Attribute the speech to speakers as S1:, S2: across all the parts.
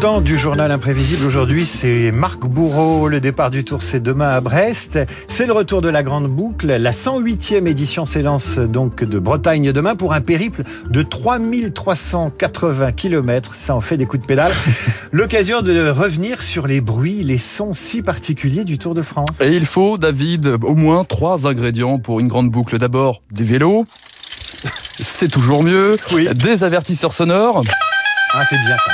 S1: Montant du journal imprévisible aujourd'hui, c'est Marc Bourreau. Le départ du tour, c'est demain à Brest. C'est le retour de la grande boucle. La 108e édition s'élance donc de Bretagne demain pour un périple de 3380 km. Ça en fait des coups de pédale. L'occasion de revenir sur les bruits, les sons si particuliers du Tour de France.
S2: Et il faut, David, au moins trois ingrédients pour une grande boucle. D'abord, des vélos. C'est toujours mieux.
S1: Oui.
S2: Des avertisseurs sonores.
S1: Ah, c'est bien ça.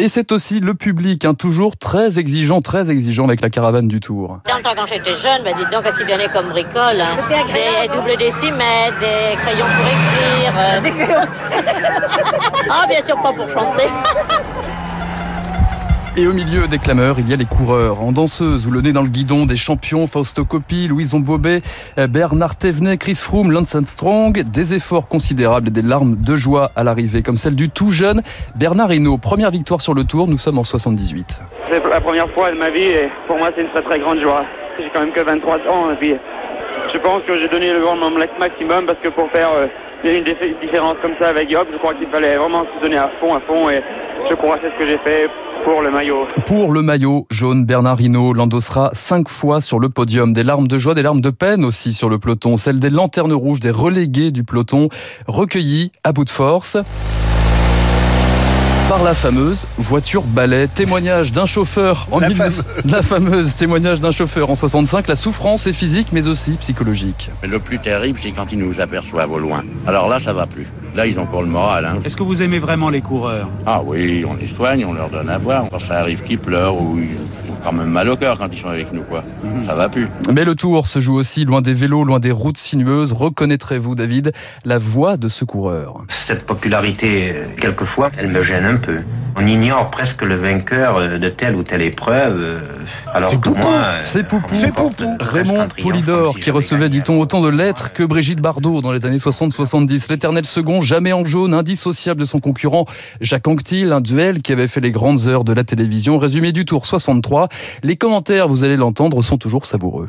S2: Et c'est aussi le public, hein, toujours très exigeant, très exigeant avec la caravane du Tour.
S3: Dans le temps, quand j'étais jeune, bah, dites donc, assez bien comme bricole. Hein. Des doubles décimètres, des crayons pour écrire. euh.
S4: Des crayons.
S3: Ah, bien sûr, pas pour chanter.
S2: Et au milieu des clameurs, il y a les coureurs. En danseuse ou le nez dans le guidon, des champions, Fausto Coppi, Louison Bobet, euh, Bernard Thévenet, Chris Froome, Lance Armstrong. Des efforts considérables et des larmes de joie à l'arrivée, comme celle du tout jeune Bernard Hinault. Première victoire sur le Tour, nous sommes en 78.
S5: C'est la première fois de ma vie et pour moi c'est une très très grande joie. J'ai quand même que 23 ans et puis je pense que j'ai donné le grand maximum parce que pour faire euh, une dif- différence comme ça avec Yop, je crois qu'il fallait vraiment se donner à fond, à fond et je crois que c'est ce que j'ai fait pour le maillot.
S2: Pour le maillot jaune, Bernard Hinault l'endossera cinq fois sur le podium. Des larmes de joie, des larmes de peine aussi sur le peloton. Celles des lanternes rouges, des relégués du peloton, recueillis à bout de force par la fameuse voiture balai. Témoignage d'un chauffeur en
S1: La
S2: 19
S1: fameuse.
S2: la fameuse témoignage d'un chauffeur en 65. La souffrance est physique mais aussi psychologique.
S6: Mais le plus terrible, c'est quand ils nous aperçoivent au loin. Alors là, ça va plus. Là, ils ont pour le moral. Hein.
S7: Est-ce que vous aimez vraiment les coureurs?
S6: Ah oui, on les soigne, on leur donne à boire. Quand ça arrive qu'ils pleurent ou ils ont quand même mal au cœur quand ils sont avec nous, quoi. Ça va plus.
S2: Mais le tour se joue aussi loin des vélos, loin des routes sinueuses. Reconnaîtrez-vous, David, la voix de ce coureur?
S8: Cette popularité, quelquefois, elle me gêne un peu. On ignore presque le vainqueur euh, de telle ou telle épreuve. euh, Alors
S1: C'est Poupou.
S8: euh,
S2: C'est Poupou.
S1: C'est Poupou.
S2: Raymond
S8: si
S2: qui recevait, dit-on, autant de lettres que Brigitte Bardot dans les années 60-70. L'éternel second, jamais en jaune, indissociable de son concurrent Jacques Anquetil, un duel qui avait fait les grandes heures de la télévision. Résumé du tour 63. Les commentaires, vous allez l'entendre, sont toujours savoureux.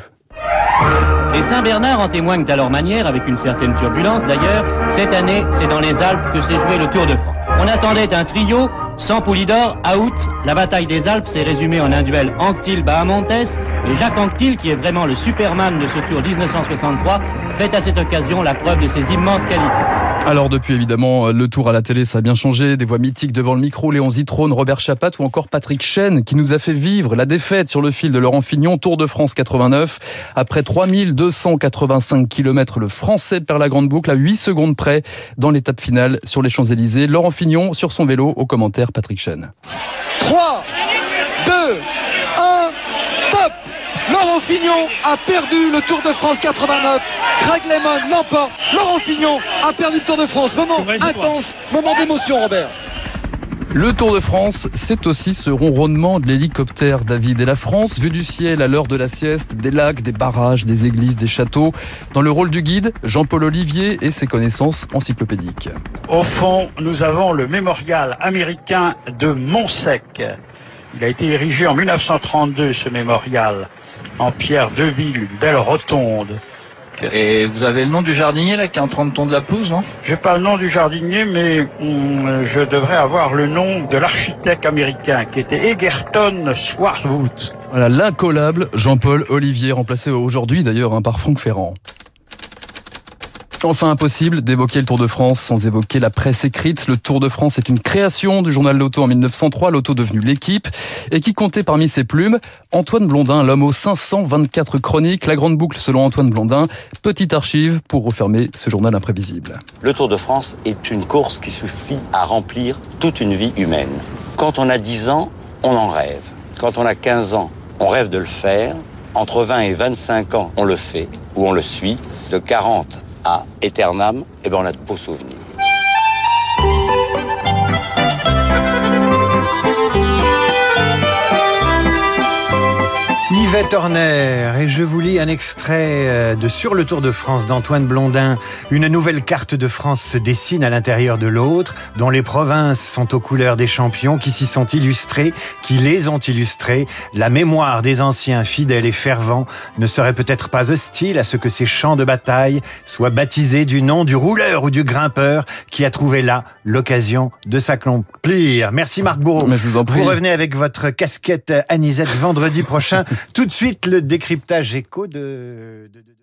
S7: Les Saint-Bernard en témoignent à leur manière, avec une certaine turbulence d'ailleurs. Cette année, c'est dans les Alpes que s'est joué le Tour de France. On attendait un trio, sans Poulidor, out. La bataille des Alpes s'est résumée en un duel Anctil-Bahamontes. Et Jacques Anctil, qui est vraiment le Superman de ce Tour 1963, fait à cette occasion la preuve de ses immenses qualités.
S2: Alors depuis évidemment le tour à la télé ça a bien changé, des voix mythiques devant le micro, Léon Zitrone, Robert Chapat ou encore Patrick Chen qui nous a fait vivre la défaite sur le fil de Laurent Fignon, Tour de France 89. Après 3285 km, le Français perd la grande boucle à 8 secondes près dans l'étape finale sur les Champs-Élysées. Laurent Fignon sur son vélo, au commentaire Patrick Chen.
S9: 3, 2, 1, top Laurent Fignon a perdu le Tour de France 89. Craig Lemon l'emporte. Laurent Fignon a perdu le Tour de France. Moment intense, moment d'émotion, Robert.
S2: Le Tour de France, c'est aussi ce ronronnement de l'hélicoptère, David. Et la France, vue du ciel à l'heure de la sieste, des lacs, des barrages, des églises, des châteaux. Dans le rôle du guide, Jean-Paul Olivier et ses connaissances encyclopédiques.
S10: Au fond, nous avons le mémorial américain de Montsec. Il a été érigé en 1932, ce mémorial, en pierre de ville, une belle rotonde.
S11: Et vous avez le nom du jardinier là qui est en train de tondre la pelouse, non?
S10: J'ai pas le nom du jardinier, mais hum, je devrais avoir le nom de l'architecte américain, qui était Egerton Swartwood.
S2: Voilà, l'incollable Jean-Paul Olivier, remplacé aujourd'hui d'ailleurs hein, par Franck Ferrand. Enfin impossible d'évoquer le Tour de France sans évoquer la presse écrite. Le Tour de France est une création du journal Loto en 1903, Loto devenu l'équipe, et qui comptait parmi ses plumes? Antoine Blondin, l'homme aux 524 chroniques, la grande boucle selon Antoine Blondin, petite archive pour refermer ce journal imprévisible.
S12: Le Tour de France est une course qui suffit à remplir toute une vie humaine. Quand on a 10 ans, on en rêve. Quand on a 15 ans, on rêve de le faire. Entre 20 et 25 ans, on le fait ou on le suit. De 40 à Eternam, eh ben on a de beaux souvenirs.
S1: Yvette Horner et je vous lis un extrait euh, de Sur le Tour de France d'Antoine Blondin. Une nouvelle carte de France se dessine à l'intérieur de l'autre, dont les provinces sont aux couleurs des champions qui s'y sont illustrés, qui les ont illustrés. La mémoire des anciens fidèles et fervents ne serait peut-être pas hostile à ce que ces champs de bataille soient baptisés du nom du rouleur ou du grimpeur qui a trouvé là l'occasion de s'accomplir. Merci Marc Bourreau.
S2: Mais je vous en prie.
S1: Vous revenez avec votre casquette Anisette vendredi prochain. Tout de suite, le décryptage écho de... de- de-